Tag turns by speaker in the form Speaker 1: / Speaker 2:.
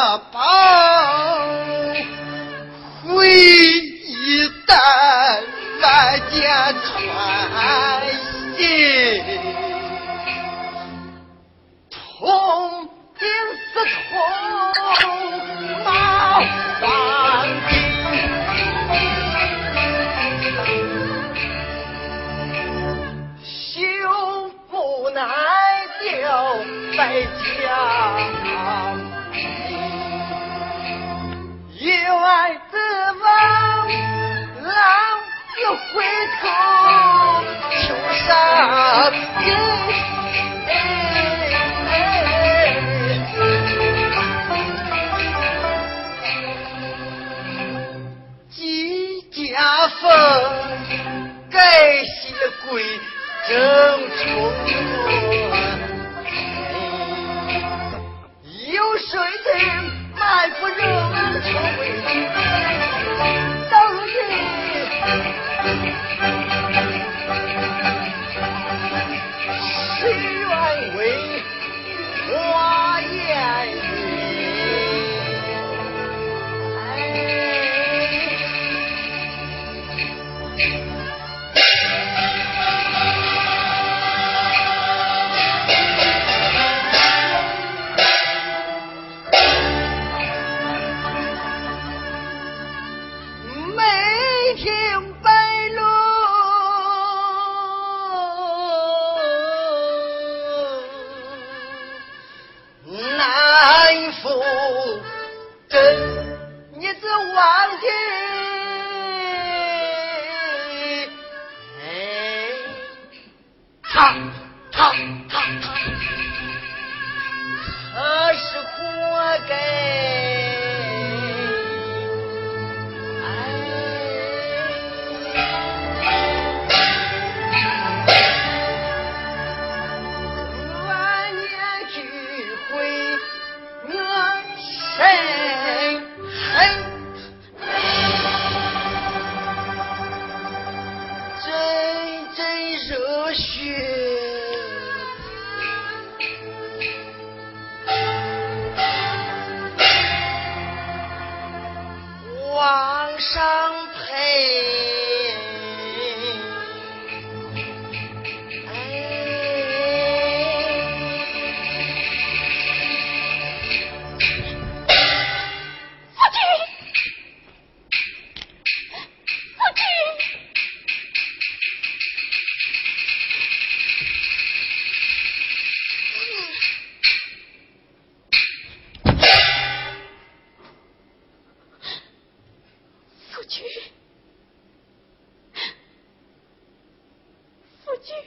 Speaker 1: 我抱回一担万箭穿心，痛定思痛，恼翻的，休不难教在家。该洗的鬼正错。有谁的埋伏人成。Ha! 上。玩